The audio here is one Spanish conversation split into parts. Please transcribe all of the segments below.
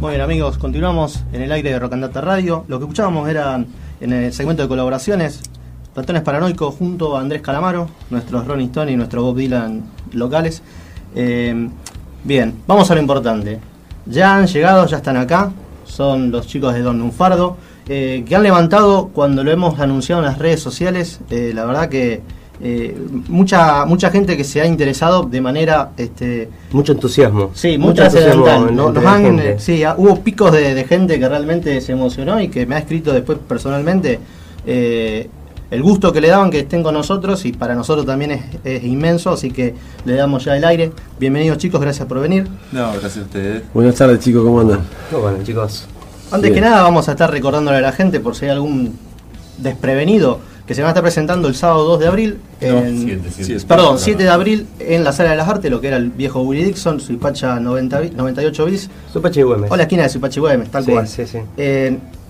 Muy bien amigos, continuamos en el aire de Rocandata Radio. Lo que escuchábamos era en el segmento de colaboraciones, Ratones Paranoicos junto a Andrés Calamaro, nuestros Ronnie Stone y nuestro Bob Dylan locales. Eh, bien, vamos a lo importante. Ya han llegado, ya están acá, son los chicos de Don Lunfardo, eh, que han levantado cuando lo hemos anunciado en las redes sociales, eh, la verdad que eh, mucha mucha gente que se ha interesado de manera este mucho entusiasmo. Sí mucho entusiasmo ¿no? sí hubo picos de, gente que realmente se emocionó y que me ha escrito después personalmente eh, el gusto que le daban que estén con nosotros y para nosotros también es, inmenso así que le damos ya el aire. Bienvenidos chicos gracias por venir. No gracias a ustedes. Buenas tardes chicos cómo andan bueno chicos. Antes que nada vamos a estar recordándole a la gente por si hay algún desprevenido que se va a estar presentando el sábado 2 de abril. En, perdón, 7 de abril en la Sala de las Artes, lo que era el viejo Willy Dixon, Suipacha 90, 98 bis. Suipacha y Güemes. O la esquina de Suipacha y Güemes, tal cual. Sí, sí.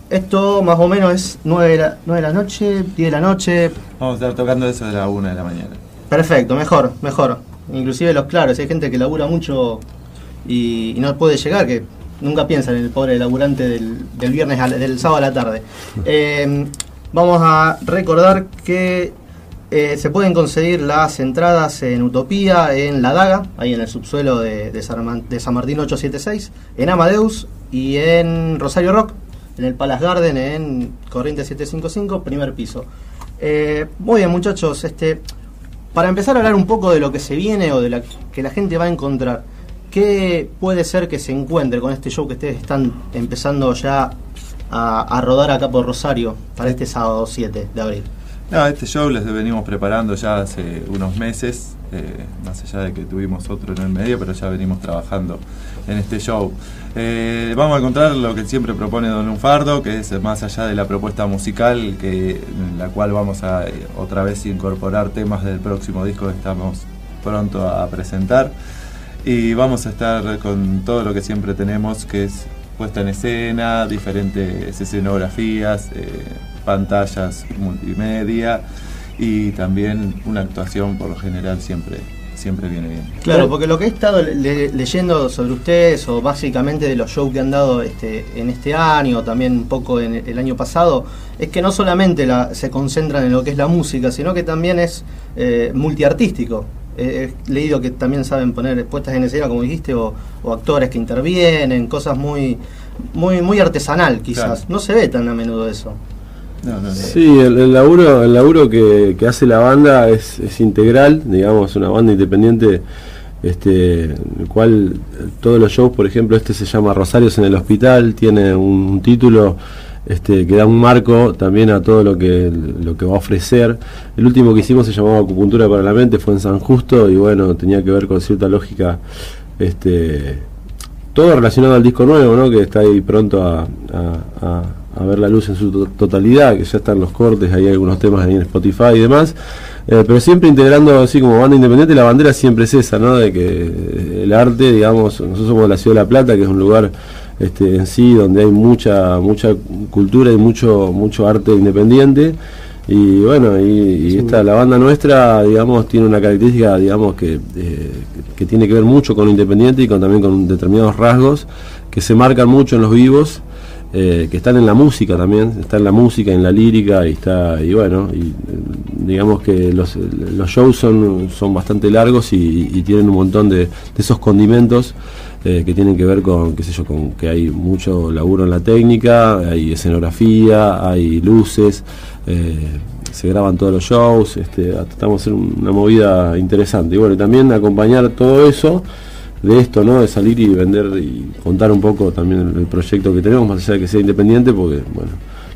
esto más o menos es 9 de, la, 9 de la noche, 10 de la noche. Vamos a estar tocando eso de la 1 de la mañana. Perfecto, mejor, mejor. Inclusive los claros, hay gente que labura mucho y, no puede llegar, que nunca piensa en el pobre laburante del, del viernes, del sábado a la tarde. Eh, Vamos a recordar que eh, se pueden conseguir las entradas en Utopía, en La Daga, ahí en el subsuelo de, San, Martín 876, en Amadeus y en Rosario Rock, en el Palace Garden, en Corriente 755, primer piso. Eh, muy bien, muchachos, este, para empezar a hablar un poco de lo que se viene o de lo que la gente va a encontrar, ¿qué puede ser que se encuentre con este show que ustedes están empezando ya a, rodar acá por Rosario para este sábado 7 de abril? No, este show les venimos preparando ya hace unos meses, eh, más allá de que tuvimos otro en el medio, pero ya venimos trabajando en este show. Eh, vamos a encontrar lo que siempre propone Don Lunfardo, que es más allá de la propuesta musical, que, en la cual vamos a eh, otra vez incorporar temas del próximo disco que estamos pronto a presentar. Y vamos a estar con todo lo que siempre tenemos, que es puesta en escena, diferentes escenografías, eh, pantallas multimedia y también una actuación por lo general siempre siempre viene bien. Claro, porque lo que he estado leyendo sobre ustedes, o básicamente de los shows que han dado este, en este año, también un poco en el año pasado, es que no solamente se concentran en lo que es la música, sino que también es eh, multiartístico he leído que también saben poner puestas en escena, como dijiste, o, actores que intervienen, cosas muy, muy, muy artesanal quizás. No se ve tan a menudo eso. Sí, el, laburo, el laburo que, hace la banda es, integral, digamos, una banda independiente, este, el cual todos los shows, por ejemplo, este se llama Rosarios en el Hospital, tiene un título este, que da un marco también a todo lo que, lo que va a ofrecer. El último que hicimos se llamaba Acupuntura para la Mente, fue en San Justo y bueno, tenía que ver con cierta lógica, este, todo relacionado al disco nuevo, ¿no? que está ahí pronto a, ver la luz en su totalidad, que ya están los cortes, hay algunos temas ahí en Spotify y demás. Eh, pero siempre integrando así como banda independiente, la bandera siempre es esa, ¿no? De que el arte, digamos, nosotros somos la Ciudad de La Plata, que es un lugar este, en sí, donde hay mucha mucha cultura y mucho mucho arte independiente. Y bueno, y, esta, la banda nuestra, digamos, tiene una característica, digamos, que, eh, que tiene que ver mucho con lo independiente y con, también con determinados rasgos que se marcan mucho en los vivos, eh, que están en la música también, está en la música, en la lírica, y está, y bueno, y digamos que los, los shows son, son bastante largos y, tienen un montón de, de esos condimentos eh, que tienen que ver con, qué sé yo, con que hay mucho laburo en la técnica, hay escenografía, hay luces, eh, se graban todos los shows, este, tratamos de hacer una movida interesante. Y bueno, también acompañar todo eso de esto, ¿no? De salir y vender y contar un poco también el, proyecto que tenemos, más allá de que sea independiente, porque, bueno,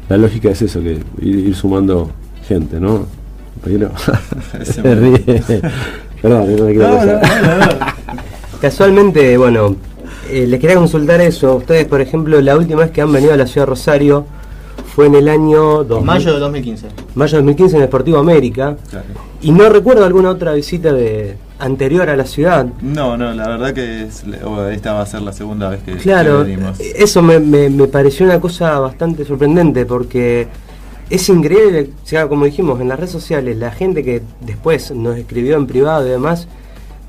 la lógica es eso, que ir, sumando gente, ¿no? Perdón, no me quiero Casualmente, bueno, eh, les quería consultar eso. Ustedes, por ejemplo, la última vez que han venido a la ciudad de Rosario fue en el año... mayo de 2015. Mayo de 2015 en el Deportivo América. Y no recuerdo alguna otra visita de anterior a la ciudad. No, no, la verdad que esta va a ser la segunda vez que, claro, Eso me, me, pareció una cosa bastante sorprendente porque es increíble, o sea, como dijimos, en las redes sociales, la gente que después nos escribió en privado y demás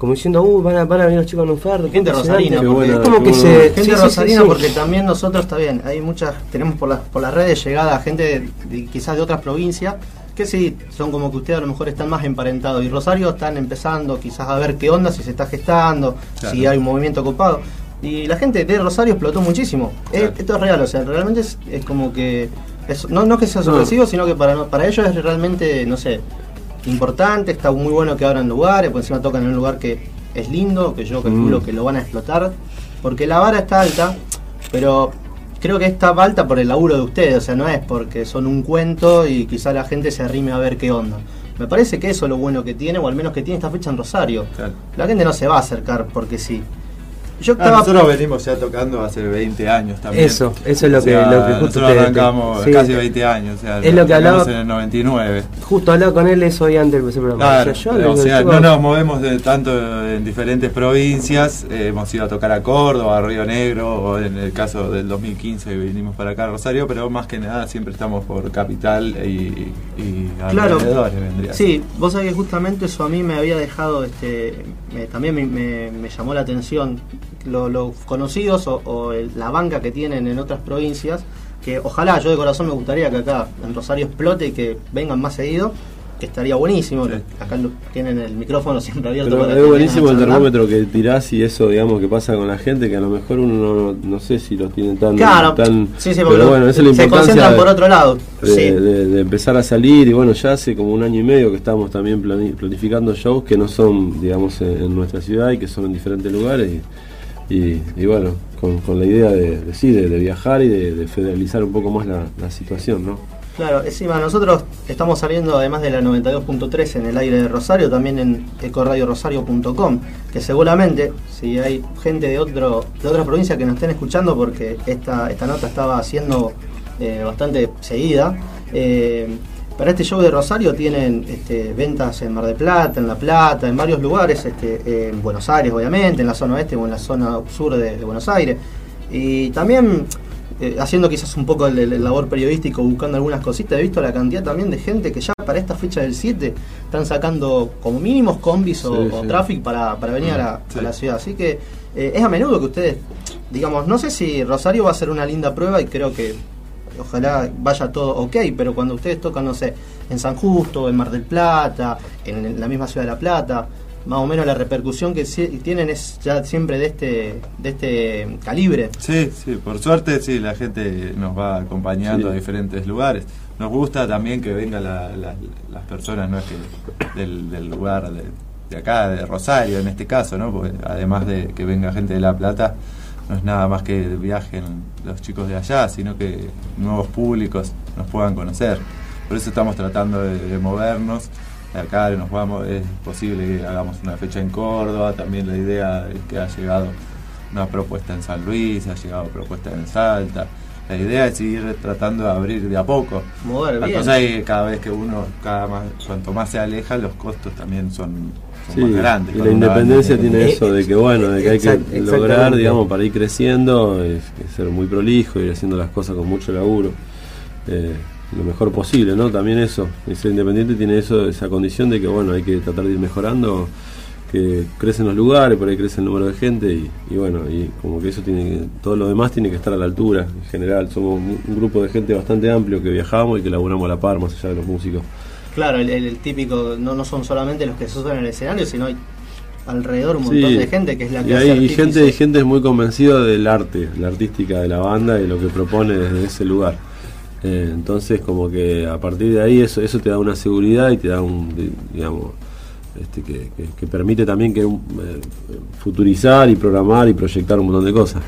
como diciendo, uh, van a, van a venir los chicos en un fardo. Gente rosarina, porque- Es como qué que bueno. se. Gente sí, sí, sí, rosarina sí. porque también nosotros está bien, hay muchas, tenemos por las, por las redes llegada gente de- de- quizás de otras provincias que sí, son como que ustedes a lo mejor están más emparentados y Rosario están empezando quizás a ver qué onda, si se está gestando, Claro. si hay un movimiento copado. Y la gente de Rosario explotó muchísimo. Es- esto es real, o sea, realmente es, es como que, es- no, no que sea sorpresivo, sino que para, para ellos es realmente, no sé, importante, está muy bueno que abran lugares, por encima tocan en un lugar que es lindo, que yo calculo Mm. que lo van a explotar, porque la vara está alta, pero creo que está alta por el laburo de ustedes, o sea, no es porque son un cuento y quizá la gente se arrime a ver qué onda. Me parece que eso es lo bueno que tiene, o al menos que tiene esta fecha en Rosario. Claro. La gente no se va a acercar porque sí. Yo Ah, nosotros venimos ya tocando hace 20 años también. Eso, eso es lo O que- lo que justo Nosotros te- arrancamos sí. casi 20 años. O sea, Es lo que hablaba- en el 99. Justo hablaba con él eso hoy antes del programa. Claro, O sea, yo o digo, sea, chicos, no nos movemos de tanto en diferentes provincias. eh, hemos ido a tocar a Córdoba, a Río Negro, o en el caso del 2015 vinimos para acá a Rosario, pero más que nada siempre estamos por capital y, y Claro. alrededores. vendría. Sí, vos sabés que justamente eso a mí me había dejado, este, me- también me, me- me llamó la atención lo- los conocidos o, o el- la banca que tienen en otras provincias, que ojalá, yo de corazón me gustaría que acá en Rosario explote y que vengan más seguido, que estaría buenísimo. Sí. Acá lo- tienen el micrófono siempre abierto. Pero para es buenísimo el termómetro que tirás y eso, digamos, que pasa con la gente, que a lo mejor uno no, no sé si lo tiene tan... Claro, tan sí, sí, pero bueno, esa es la se importancia concentran de- por otro lado. de, sí. de- de empezar a salir y bueno, ya hace como un año y medio que estamos también plani- planificando shows que no son, digamos, en, en nuestra ciudad y que son en diferentes lugares y, y- bueno, con, con la idea de, sí, de, de viajar y de, de federalizar un poco más la, la situación, ¿no? Claro, encima nosotros estamos saliendo además de la 92.3 en el aire de Rosario, también en ecoradiorosario.com, que seguramente si hay gente de otro de otra provincia que nos estén escuchando, porque esta, esta nota estaba siendo eh, bastante seguida, eh, para este show de Rosario tienen este, ventas en Mar del Plata, en La Plata, en varios lugares, este, en Buenos Aires obviamente, en la zona oeste o en la zona sur de, de Buenos Aires. Y también eh, haciendo quizás un poco el, el labor periodístico, buscando algunas cositas, he visto la cantidad también de gente que ya para esta fecha del 7 están sacando como mínimos combis o, Sí, o traffic para, para venir a la, Sí. a la ciudad. Así que eh, es a menudo que ustedes, digamos, no sé si Rosario va a ser una linda prueba y creo que ojalá vaya todo ok, pero cuando ustedes tocan, no sé, en San Justo, en Mar del Plata, en la misma ciudad de La Plata, más o menos la repercusión que tienen es ya siempre de este, de este calibre. Sí, sí, por suerte sí, la gente nos va acompañando Sí. a diferentes lugares. Nos gusta también que vengan la- la- las personas, no es que del, del lugar de, de acá, de Rosario en este caso, ¿no? Porque además de que venga gente de La Plata, no es nada más que viajen los chicos de allá, sino que nuevos públicos nos puedan conocer. Por eso estamos tratando de, movernos. Acá nos vamos, es posible que hagamos una fecha en Córdoba, también la idea es que ha llegado una propuesta en San Luis, ha llegado propuesta en Salta. La idea es ir tratando de abrir de a poco. Mover La bien. cosa es que cada vez que uno, cada más, cuanto más se aleja, los costos también son, son Sí, más grandes. y la independencia tiene Eh, eso de que bueno, de que hay que lograr, digamos, para ir creciendo, es, es ser muy prolijo, ir haciendo las cosas con mucho laburo, eh, lo mejor posible, ¿no? También eso, y ser independiente tiene eso, esa condición de que bueno, hay que tratar de ir mejorando, que crecen los lugares, por ahí crece el número de gente y, y bueno, y como que eso tiene que, todo lo demás tiene que estar a la altura, en general, somos un, grupo de gente bastante amplio que viajamos y que laburamos a la par, más allá de los músicos. Claro, el, típico, no, no son solamente los que se usan en el escenario, sino hay alrededor un montón Sí. de gente que es la que y hace hay y artífice. gente, y gente es muy convencida del arte, la artística de la banda y lo que propone desde ese lugar. Eh, entonces, como que a partir de ahí eso, eso te da una seguridad y te da un, di- digamos, este, que, que- permite también que eh, futurizar y programar y proyectar un montón de cosas.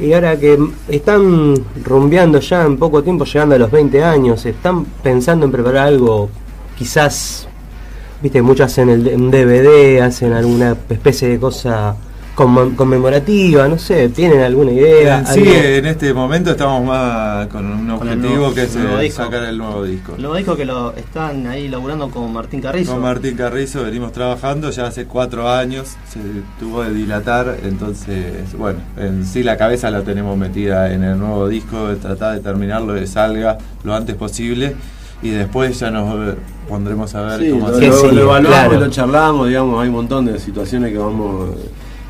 Y ahora que están rumbeando ya en poco tiempo, llegando a los 20 años, están pensando en preparar algo, quizás, viste, muchos hacen el, un DVD, hacen alguna especie de cosa conmemorativa, no sé, ¿tienen alguna idea? Eh, Sí, Algo- en este momento estamos más con un Con el objetivo nuevo- que es el nuevo eh, disco. sacar el nuevo disco. Lo dijo que lo están ahí laburando con Martín Carrizo. Con Martín Carrizo venimos trabajando ya hace cuatro años, se tuvo de dilatar, entonces, bueno, en sí la cabeza la tenemos metida en el nuevo disco, de tratar de terminarlo, de salga lo antes posible y después ya nos pondremos a ver Sí, cómo lo, lo- lo evaluamos claro. lo charlamos, digamos, hay un montón de situaciones que vamos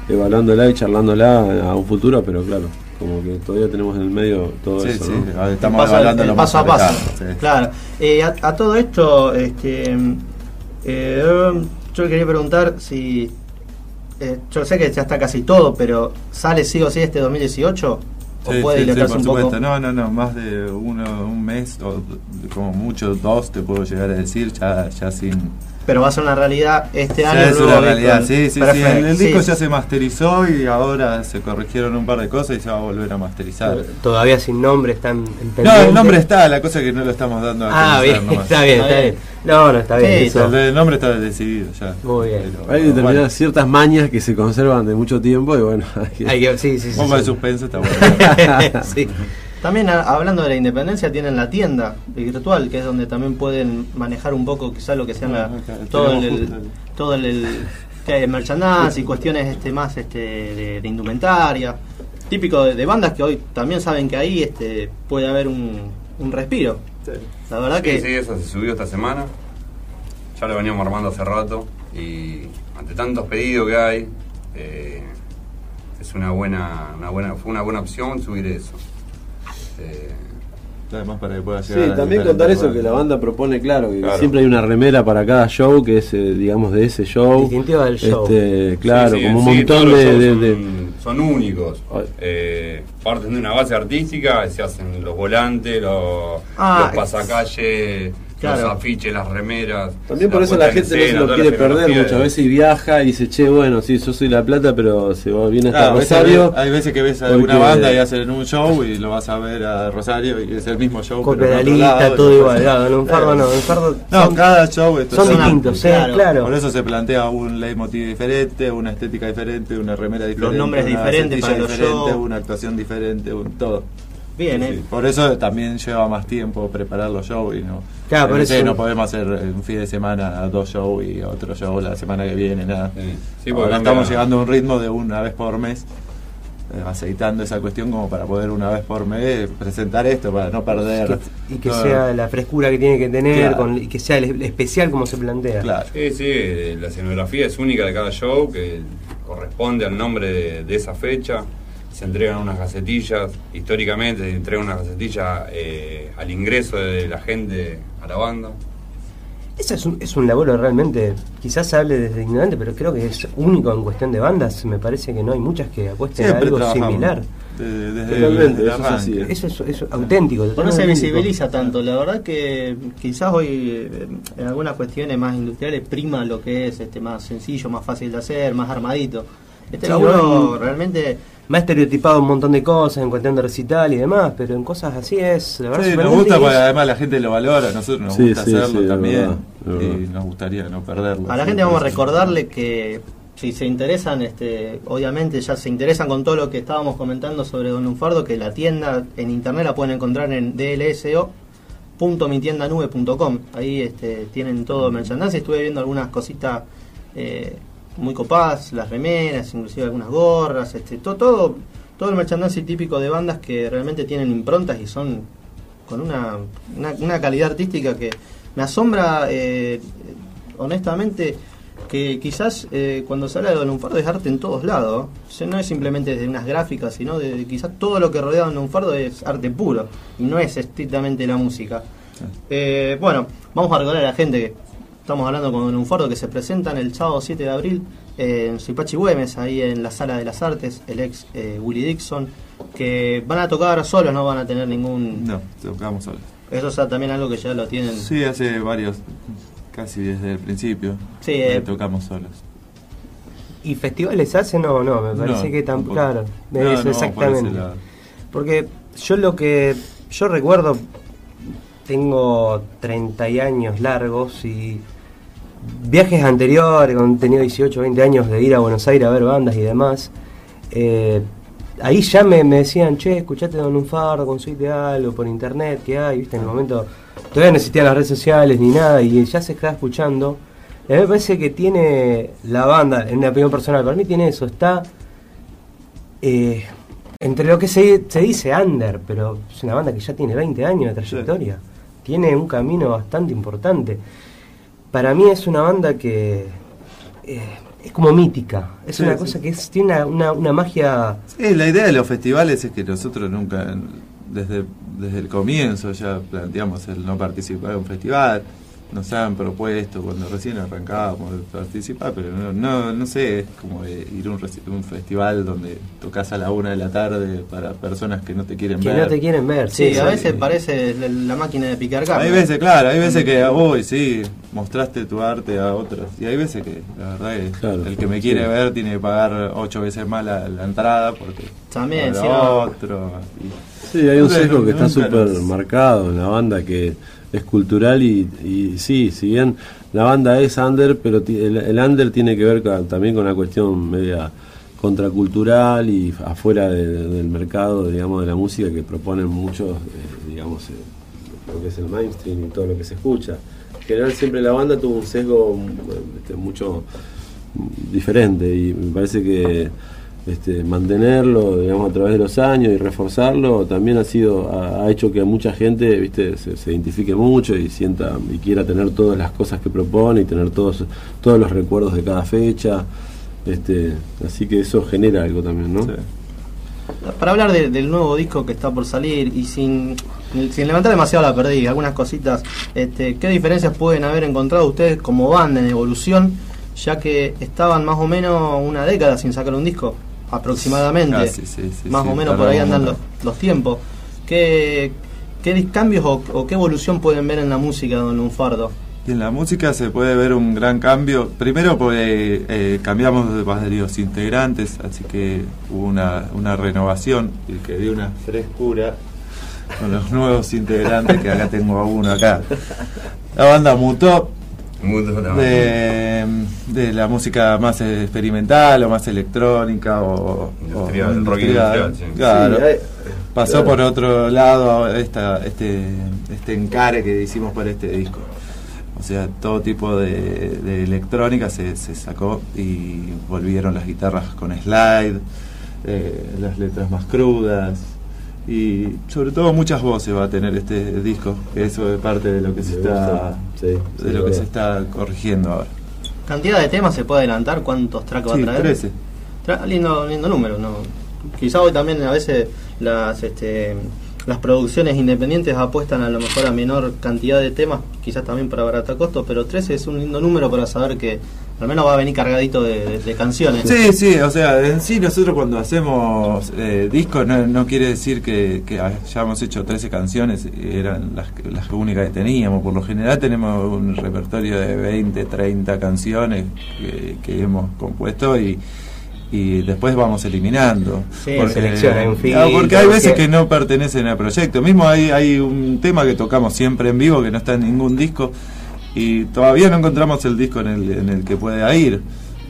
evaluándola y charlándola a un futuro, pero claro, como que todavía tenemos en el medio todo Sí, eso, sí, ¿no? estamos Paso- evaluando el lo paso a paso. sí. Claro. Eh, a, a todo esto, este, eh, yo quería preguntar si. eh, yo sé que ya está casi todo, pero ¿sale sí o sí este 2018? ¿O Sí, puede sí, sí, dilatarse por un poco? supuesto. No, no, no, más de uno, un mes o como mucho dos te puedo llegar a decir, ya, ya sin... Pero va a ser una realidad este año. Es una realidad, sí, sí, sí. El, sí. disco ya se masterizó y ahora se corrigieron un par de cosas y se va a volver a masterizar. Todavía sin nombre, están en No, el nombre está, la cosa es que no lo estamos dando a Ah, bien, nomás. está bien, Está bien. No, no, está bien. Sí, eso. El, nombre está decidido ya. Muy bien. Pero, Hay determinadas bueno, ciertas mañas que se conservan de mucho tiempo y bueno, hay que- Hay que- sí, sí, sí. un poco de sí. suspenso está bueno. Sí. También a- hablando de la independencia, tienen la tienda virtual, que es donde también pueden manejar un poco quizás lo que sean la- Ah, acá, todo el, el- todo el, el- que hay, el merchandise y cuestiones este más este de, de indumentaria. Típico de, de bandas que hoy también saben que ahí este puede haber un, un respiro. La verdad Sí, que sí, eso se subió esta semana. Ya lo veníamos armando hace rato y ante tantos pedidos que hay, eh, es una buena, una buena, fue una buena opción subir eso. Además para que pueda Sí, llegar a también contar eso, lugares. que la banda propone, claro, que Claro. siempre hay una remera para cada show, que es, eh, digamos, de ese show. Distintiva del show. Este, claro, sí, sí, como un sí, montón de... son, de- son únicos. Eh, parten de una base artística, se hacen los volantes, los, Ah, los pasacalles, claro. los afiches, las remeras. También por eso la en gente no se lo quiere perder muchas veces y viaja y dice, che, bueno, sí, yo soy La Plata, pero se va, viene hasta Claro, a veces Rosario. hay veces que ves a alguna banda y hacen un show y lo vas a ver a Rosario y es el mismo show. Copia pero la lista, todo igual. Claro, en un fardo no, en un fardo No, son, cada show esto son una- distintos, sí, claro. claro. Por eso se plantea un leitmotiv diferente, una estética diferente, una remera diferente, nombres una diferentes para los diferente, shows. una actuación diferente, un todo. Bien, Sí, eh. sí. Por eso también lleva más tiempo preparar los shows y no. Claro, por no sé, eso- no podemos hacer un fin de semana dos shows y otro show la semana que viene, nada. Sí, sí, porque Ahora cambia- estamos llegando a un ritmo de una vez por mes, eh, aceitando esa cuestión como para poder una vez por mes presentar esto, para no perder. y que todo. sea la frescura que tiene que tener Claro. con- y que sea el- especial como se plantea. Claro. Sí, sí, la escenografía es única de cada show que corresponde al nombre de, de esa fecha. Se entregan unas gacetillas, históricamente se entregan unas gacetillas eh, al ingreso de la gente a la banda. Ese es un, es un laburo realmente, quizás se hable desde ignorante, pero creo que es único en cuestión de bandas. Me parece que no hay muchas que apuesten a algo trabajamos similar. de- desde Totalmente, el eso es así, arranque. eh. Eso es, eso es auténtico. No se visibiliza tanto, la verdad que quizás hoy eh, en algunas cuestiones más industriales prima lo que es este más sencillo, más fácil de hacer, más armadito. Este Sí, laburo realmente Me ha estereotipado un montón de cosas en cuestión de recital y demás, pero en cosas así es. La verdad, Sí, nos gusta porque es- además la gente lo valora, a nosotros nos Sí, gusta sí, hacerlo también y nos gustaría no perderlo. a la gente vamos a recordarle que si se interesan, este, obviamente ya se interesan con todo lo que estábamos comentando sobre Don Lunfardo, que la tienda en internet la pueden encontrar en dlso.mitiendanube.com. Ahí este, tienen todo el merchandising. Estuve viendo algunas cositas eh, muy copadas, las remeras, inclusive algunas gorras, este, todo, todo, todo el merchandising típico de bandas que realmente tienen improntas y son con una, una, una calidad artística que me asombra eh, honestamente que quizás eh, cuando se habla de Don Lunfardo es arte en todos lados. O sea, no es simplemente de unas gráficas, sino de quizás todo lo que rodea a Don Lunfardo es arte puro y no es estrictamente la música. Eh, bueno, vamos a recordar a la gente que estamos hablando con Don Lunfardo que se presentan el sábado 7 de abril eh, en Suipachi Güemes, ahí en la Sala de las Artes, el ex eh, Willy Dixon, que van a tocar solos, no van a tener ningún... No, tocamos solos. Eso es también algo que ya lo tienen... Sí, hace varios, casi desde el principio, Sí, que eh, tocamos solos. ¿Y festivales hacen o no? Me parece No, que tan tampoco. claro. No, eso no, exactamente. Porque yo lo que yo recuerdo, tengo 30 y años largos y viajes anteriores, cuando tenía 18 o 20 años de ir a Buenos Aires a ver bandas y demás, eh, ahí ya me, me decían, che, escuchate Don Lunfardo, conseguite algo por internet que hay, viste, en el momento todavía no existían las redes sociales ni nada y ya se estaba escuchando. Y a mí me parece que tiene la banda, en una opinión personal, para mí tiene eso, está eh, entre lo que se, se dice under, pero es una banda que ya tiene 20 años de trayectoria. tiene un camino bastante importante. Para mí es una banda que eh, es como mítica, es Sí, una sí. cosa que es, tiene una, una, una magia... Sí, la idea de los festivales es que nosotros nunca, desde, desde el comienzo ya planteamos el no participar en un festival. Nos han propuesto cuando recién arrancábamos de participar, pero no, no, no sé, es como de ir a un, reci- un festival donde tocas a la una de la tarde para personas que no te quieren que ver. no te quieren ver. Sí, Sí, a sí. veces parece la, la máquina de picar carne. Hay veces, claro, hay veces que, uy, sí, mostraste tu arte a otros. Y hay veces que, la verdad, es Claro, el que me quiere sí. ver tiene que pagar ocho veces más la, la entrada porque También, si no- otro. y- Sí, hay un sesgo que está súper marcado en la banda que es cultural y, sí, si bien la banda es under, pero el, el under tiene que ver también con una cuestión media contracultural y afuera de- del mercado, digamos, de la música que proponen muchos, eh, digamos, eh, lo que es el mainstream y todo lo que se escucha. En general siempre la banda tuvo un sesgo mm, este, mucho mm, diferente y me parece que este, mantenerlo digamos a través de los años y reforzarlo también ha sido ha, ha hecho que mucha gente viste se, se identifique mucho y sienta y quiera tener todas las cosas que propone y tener todos todos los recuerdos de cada fecha este así que eso genera algo también no Sí. Para hablar de- del nuevo disco que está por salir y sin, sin levantar demasiado la perdí, algunas cositas, este, ¿qué diferencias pueden haber encontrado ustedes como banda en evolución, ya que estaban más o menos una década sin sacar un disco, aproximadamente? Casi, sí, sí, más sí, o menos por ahí andan los, los tiempos. ¿Qué, qué cambios o, o qué evolución pueden ver en la música Don Lunfardo? Y en la música se puede ver un gran cambio. Primero, pues eh, cambiamos de varios integrantes, así que hubo una, una renovación y que dio una frescura con los nuevos integrantes, que acá tengo a uno acá. La banda mutó. De, de la música más experimental o más electrónica o Industrial, o rock industrial, sí. Claro. Sí, hay- Pasó claro. por otro lado esta, este, este encare que hicimos para este disco. O sea, todo tipo de, de electrónica se, se sacó y volvieron las guitarras con slide, eh, las letras más crudas y sobre todo muchas voces va a tener este disco, que eso es parte de lo que se está. Sí, sí, de lo que se está corrigiendo ahora. ¿Cantidad de temas se puede adelantar? ¿Cuántos tracks va a Sí, traer? 13. Tra- lindo, lindo número, ¿no? Quizá hoy también a veces las este, las producciones independientes apuestan a lo mejor a menor cantidad de temas, quizás también para barata costo, pero 13 es un lindo número para saber que al menos va a venir cargadito de, de- de canciones. Sí, sí, o sea, en sí nosotros cuando hacemos eh, discos no, no quiere decir que, que hayamos hecho 13 canciones, eran las, las únicas que teníamos. Por lo general tenemos un repertorio de 20, 30 canciones que, que hemos compuesto y, y después vamos eliminando. Sí, filtro, porque hay veces que no pertenecen al proyecto. Mismo hay, hay un tema que tocamos siempre en vivo que no está en ningún disco y todavía no encontramos el disco en el, en el que pueda ir.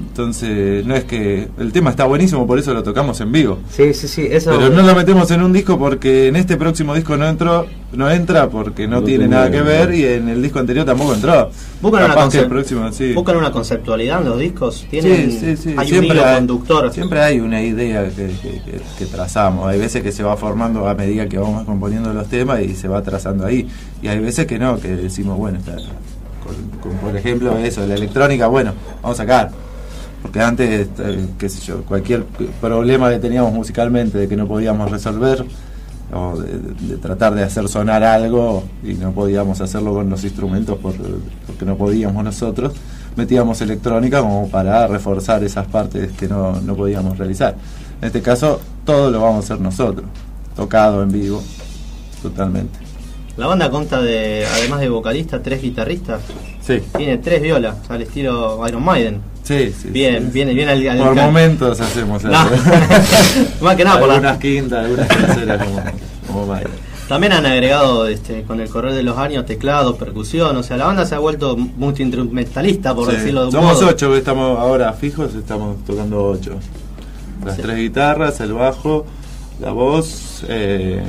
Entonces, no es que el tema está buenísimo, por eso lo tocamos en vivo. Sí, sí, sí, eso... Pero no lo metemos en un disco porque en este próximo disco no entró, no entra porque no, No tiene nada que ver y en el disco anterior tampoco entró. Buscan una, Capaz el próximo, sí. buscan una conceptualidad en los discos, tienen, Sí, sí, sí. hay un Siempre hilo hay- conductor. Siempre hay una idea que, que- que- que trazamos. Hay veces que se va formando a medida que vamos componiendo los temas y se va trazando ahí. Y hay veces que no, que decimos, bueno, está, con, por ejemplo, eso, la electrónica, bueno, vamos a sacar. Porque antes, eh, qué sé yo, cualquier problema que teníamos musicalmente de que no podíamos resolver, o de, de tratar de hacer sonar algo y no podíamos hacerlo con los instrumentos por- porque no podíamos nosotros, metíamos electrónica como para reforzar esas partes que no, no podíamos realizar. En este caso, todo lo vamos a hacer nosotros, tocado en vivo, totalmente. La banda consta de, además de vocalista, tres guitarristas. Sí, Tiene tres violas, al estilo Iron Maiden. sí, sí. Bien, sí. viene bien al, al Por can- momentos hacemos No. eso. Más que nada por la- algunas quintas, algunas terceras como, como. También han agregado este, con el correr de los años teclado, percusión, o sea, la banda se ha vuelto multiinstrumentalista, por Sí. decirlo de un Somos modo. ocho, estamos ahora fijos, estamos tocando ocho. Las Sí. tres guitarras, el bajo, la voz, eh,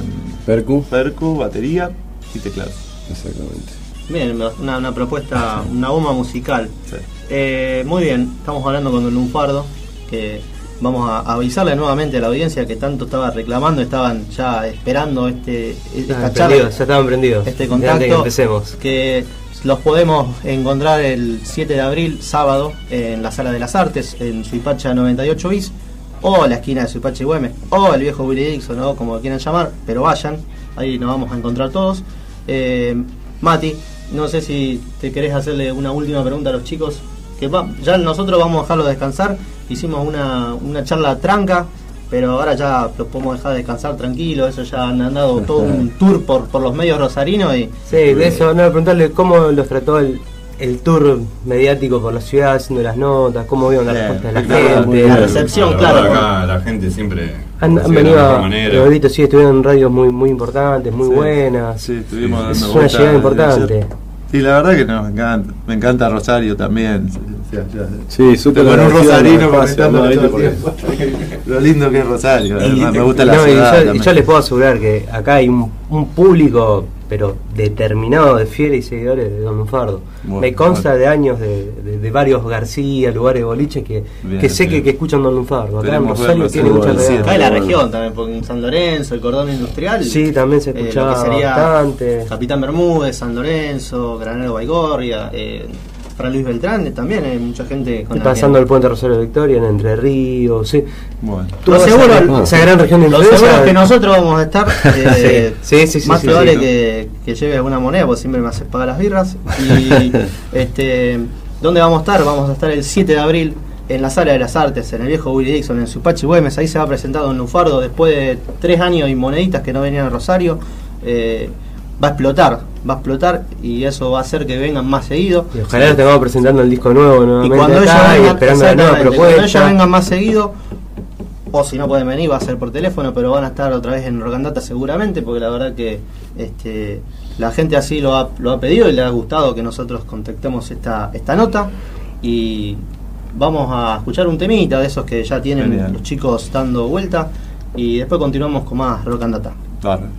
Percu. percu, batería y teclado. Exactamente. Bien, una, una propuesta, una bomba musical. Sí. Eh, muy bien, estamos hablando con Don Lunfardo, que vamos a avisarle nuevamente a la audiencia que tanto estaba reclamando, estaban ya esperando este, esta Estaban charla, ya estaban prendidos. este de que contacto, empecemos. que los podemos encontrar el 7 de abril, sábado, en la Sala de las Artes, en Suipacha 98 bis, o la esquina de Suipacha y Güemes, o el viejo Willy Dixon, o como quieran llamar, pero vayan, ahí nos vamos a encontrar todos. Eh, Mati, no sé si te querés hacerle una última pregunta a los chicos, que va- ya nosotros vamos a dejarlos descansar, hicimos una, una charla tranca, pero ahora ya los podemos dejar descansar tranquilos, eso ya han andado todo un tour por, por los medios rosarinos y Sí, de eso, no, preguntarle cómo los trató el, el tour mediático por la ciudad, haciendo las notas, cómo vieron la respuesta de la gente. La recepción, La claro. verdad, Acá la gente siempre. Han, han venido, manera. Roberito, sí, estuvieron en radios muy muy importantes, muy Sí. buenas. Sí, estuvimos Sí, dando es una llegada importante. Sí, la verdad que nos encanta. Me encanta Rosario también. Ya- Sí, súper con un rosarino. Lo lindo que es Rosario. Y- además, me gusta la no, y ciudad. yo, y yo les puedo asegurar que acá hay un, un público, pero determinado de fieles y seguidores de Don Lunfardo. Bueno, Me consta bueno. de años de, de- de varios García, lugares de boliche que, Bien, que sé que, bien. que escuchan Don Lunfardo. Acá en Esperemos Rosario tiene mucha sí. Acá en la región también, porque en San Lorenzo, el cordón industrial. Sí, también se eh, lo que escuchaba sería bastante. Capitán Bermúdez, San Lorenzo, Granero Baigorria, eh, Fran Luis Beltrán, eh, también hay mucha gente con pasando el puente Rosario Victoria en Entre Ríos, sí. Bueno. Lo seguro- esa, gran región de Lo seguro es que nosotros vamos a estar. eh, Sí, sí, sí, sí, más sí, probable sí, ¿no? que, que lleve alguna moneda, porque siempre me haces pagar las birras. Y este, ¿dónde vamos a estar? Vamos a estar el 7 de abril en la Sala de las Artes, en el viejo Willy Dixon, en Supachi Güemes. Ahí se va a presentar Don Lufardo después de tres años y moneditas que no venían a Rosario. Eh, va a explotar, va a explotar y eso va a hacer que vengan más seguido. Y ojalá nos tengamos presentando el disco nuevo Y nuevamente cuando ellos acá y vengan, esperando la nueva exactamente, cuando propuesta. vengan más seguido, o si no pueden venir, va a ser por teléfono, pero van a estar otra vez en Rocandata seguramente, porque la verdad que este, la gente así lo ha, lo ha pedido y le ha gustado que nosotros contactemos esta, esta nota. Y vamos a escuchar un temita de esos que ya tienen Genial. los chicos dando vuelta. Y después continuamos con más Rocandata. Bárbaro.